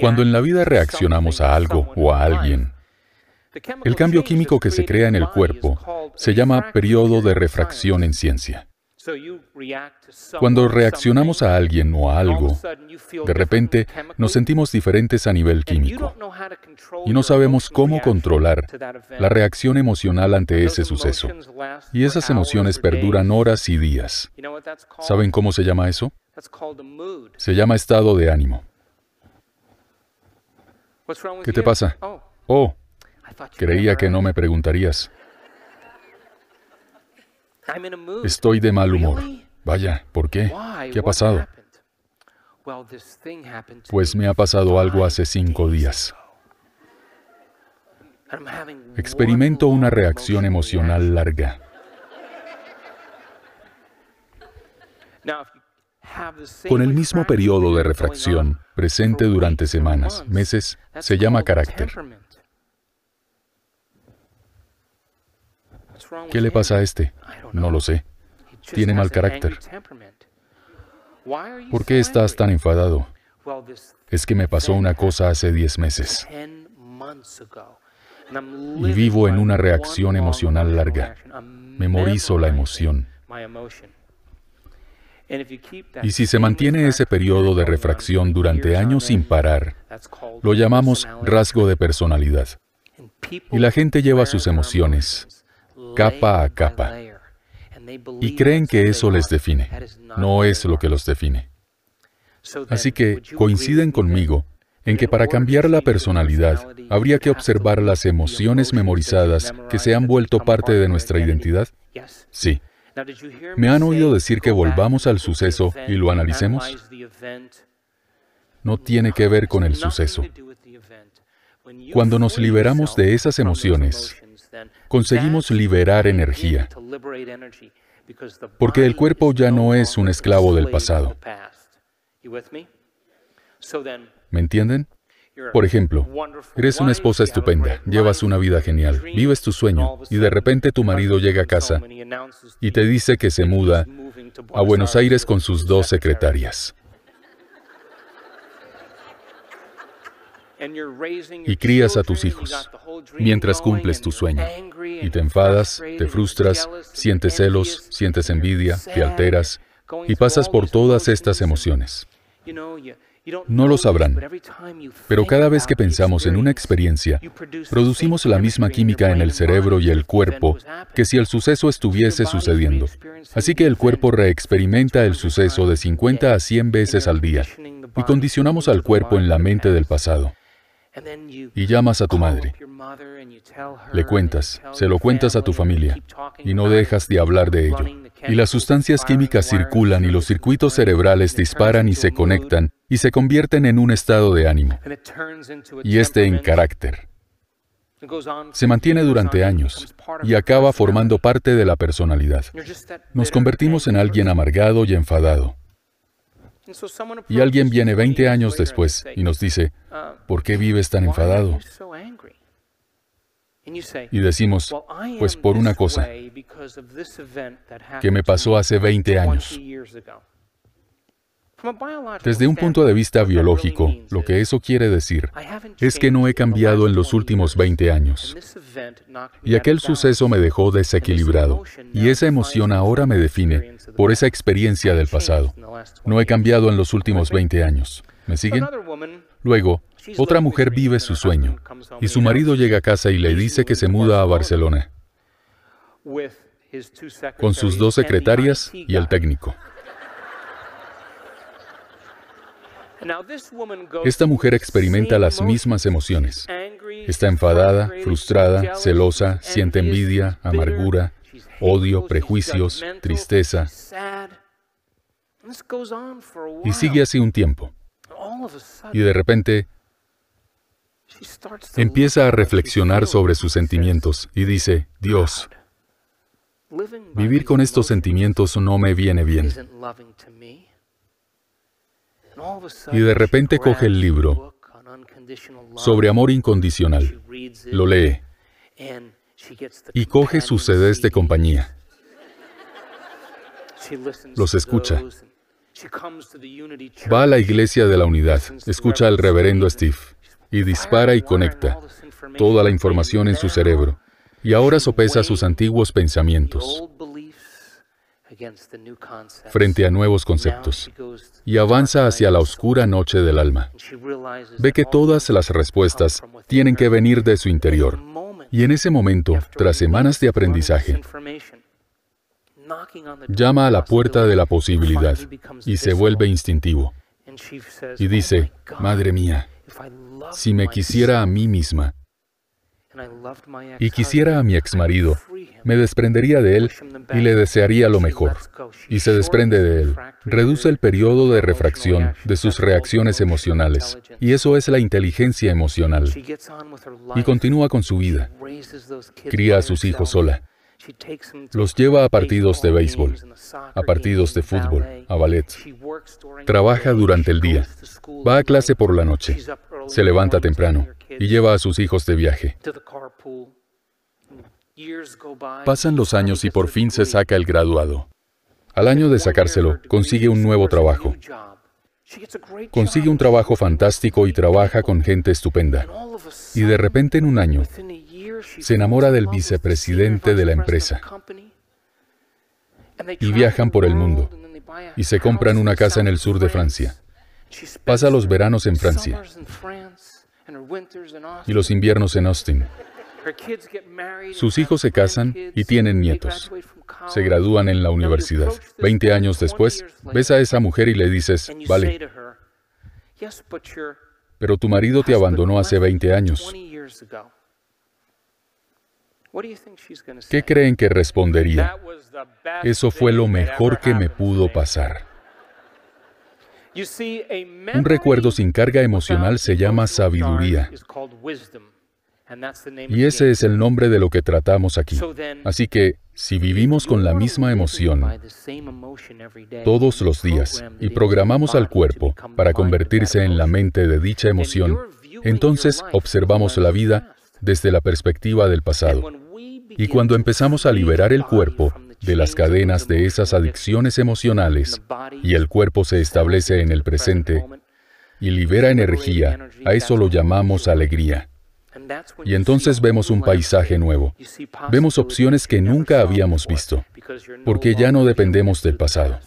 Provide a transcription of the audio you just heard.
Cuando en la vida reaccionamos a algo o a alguien, el cambio químico que se crea en el cuerpo se llama periodo de refracción en ciencia. Cuando reaccionamos a alguien o a algo, de repente nos sentimos diferentes a nivel químico y no sabemos cómo controlar la reacción emocional ante ese suceso. Y esas emociones perduran horas y días. ¿Saben cómo se llama eso? Se llama estado de ánimo. ¿Qué te pasa? Oh, creía que no me preguntarías. Estoy de mal humor. Vaya, ¿por qué? ¿Qué ha pasado? Pues me ha pasado algo hace cinco días. Experimento una reacción emocional larga. Con el mismo periodo de refracción, presente durante semanas, meses, se llama carácter. ¿Qué le pasa a este? No lo sé. Tiene mal carácter. ¿Por qué estás tan enfadado? Es que me pasó una cosa hace diez meses. Y vivo en una reacción emocional larga. Memorizo la emoción. Y si se mantiene ese periodo de refracción durante años sin parar, lo llamamos rasgo de personalidad. Y la gente lleva sus emociones capa a capa y creen que eso les define. No es lo que los define. Así que coinciden conmigo en que para cambiar la personalidad habría que observar las emociones memorizadas que se han vuelto parte de nuestra identidad. Sí. ¿Me han oído decir que volvamos al suceso y lo analicemos? No tiene que ver con el suceso. Cuando nos liberamos de esas emociones, conseguimos liberar energía, porque el cuerpo ya no es un esclavo del pasado. ¿Me entienden? Por ejemplo, eres una esposa estupenda, llevas una vida genial, vives tu sueño y de repente tu marido llega a casa y te dice que se muda a Buenos Aires con sus dos secretarias. Y crías a tus hijos mientras cumples tu sueño. Y te enfadas, te frustras, sientes celos, sientes envidia, te alteras y pasas por todas estas emociones. No lo sabrán, pero cada vez que pensamos en una experiencia, producimos la misma química en el cerebro y el cuerpo que si el suceso estuviese sucediendo. Así que el cuerpo reexperimenta el suceso de 50 a 100 veces al día y condicionamos al cuerpo en la mente del pasado y llamas a tu madre. Le cuentas, se lo cuentas a tu familia y no dejas de hablar de ello. Y las sustancias químicas circulan y los circuitos cerebrales disparan y se conectan y se convierten en un estado de ánimo. Y este en carácter. Se mantiene durante años y acaba formando parte de la personalidad. Nos convertimos en alguien amargado y enfadado. Y alguien viene 20 años después y nos dice, ¿por qué vives tan enfadado? Y decimos, pues por una cosa que me pasó hace 20 años. Desde un punto de vista biológico, lo que eso quiere decir es que no he cambiado en los últimos 20 años. Y aquel suceso me dejó desequilibrado. Y esa emoción ahora me define por esa experiencia del pasado. No he cambiado en los últimos 20 años. ¿Me siguen? Luego, otra mujer vive su sueño y su marido llega a casa y le dice que se muda a Barcelona con sus dos secretarias y el técnico. Esta mujer experimenta las mismas emociones. Está enfadada, frustrada, celosa, siente envidia, amargura, odio, prejuicios, tristeza. Y sigue así un tiempo. Y de repente empieza a reflexionar sobre sus sentimientos y dice, Dios, vivir con estos sentimientos no me viene bien. Y de repente coge el libro sobre amor incondicional, lo lee y coge sus CDs de compañía. Los escucha Va a la iglesia de la unidad, escucha al reverendo Steve y dispara y conecta toda la información en su cerebro. Y ahora sopesa sus antiguos pensamientos frente a nuevos conceptos y avanza hacia la oscura noche del alma. Ve que todas las respuestas tienen que venir de su interior. Y en ese momento, tras semanas de aprendizaje, llama a la puerta de la posibilidad y se vuelve instintivo. Y dice, Madre mía, si me quisiera a mí misma y quisiera a mi exmarido, me desprendería de él y le desearía lo mejor. Y se desprende de él. Reduce el periodo de refracción de sus reacciones emocionales. Y eso es la inteligencia emocional. Y continúa con su vida. Cría a sus hijos sola. Los lleva a partidos de béisbol, a partidos de fútbol, a ballet. Trabaja durante el día. Va a clase por la noche. Se levanta temprano y lleva a sus hijos de viaje. Pasan los años y por fin se saca el graduado. Al año de sacárselo, consigue un nuevo trabajo. Consigue un trabajo fantástico y trabaja con gente estupenda. Y de repente en un año, se enamora del vicepresidente de la empresa. Y viajan por el mundo. Y se compran una casa en el sur de Francia. Pasa los veranos en Francia. Y los inviernos en Austin. Sus hijos se casan y tienen nietos. Se gradúan en la universidad. Veinte años después, ves a esa mujer y le dices, vale, pero tu marido te abandonó hace 20 años. ¿Qué creen que respondería? Eso fue lo mejor que me pudo pasar. Un recuerdo sin carga emocional se llama sabiduría. Y ese es el nombre de lo que tratamos aquí. Así que, si vivimos con la misma emoción todos los días y programamos al cuerpo para convertirse en la mente de dicha emoción, entonces observamos la vida desde la perspectiva del pasado. Y cuando empezamos a liberar el cuerpo de las cadenas de esas adicciones emocionales y el cuerpo se establece en el presente y libera energía, a eso lo llamamos alegría. Y entonces vemos un paisaje nuevo. Vemos opciones que nunca habíamos visto, porque ya no dependemos del pasado.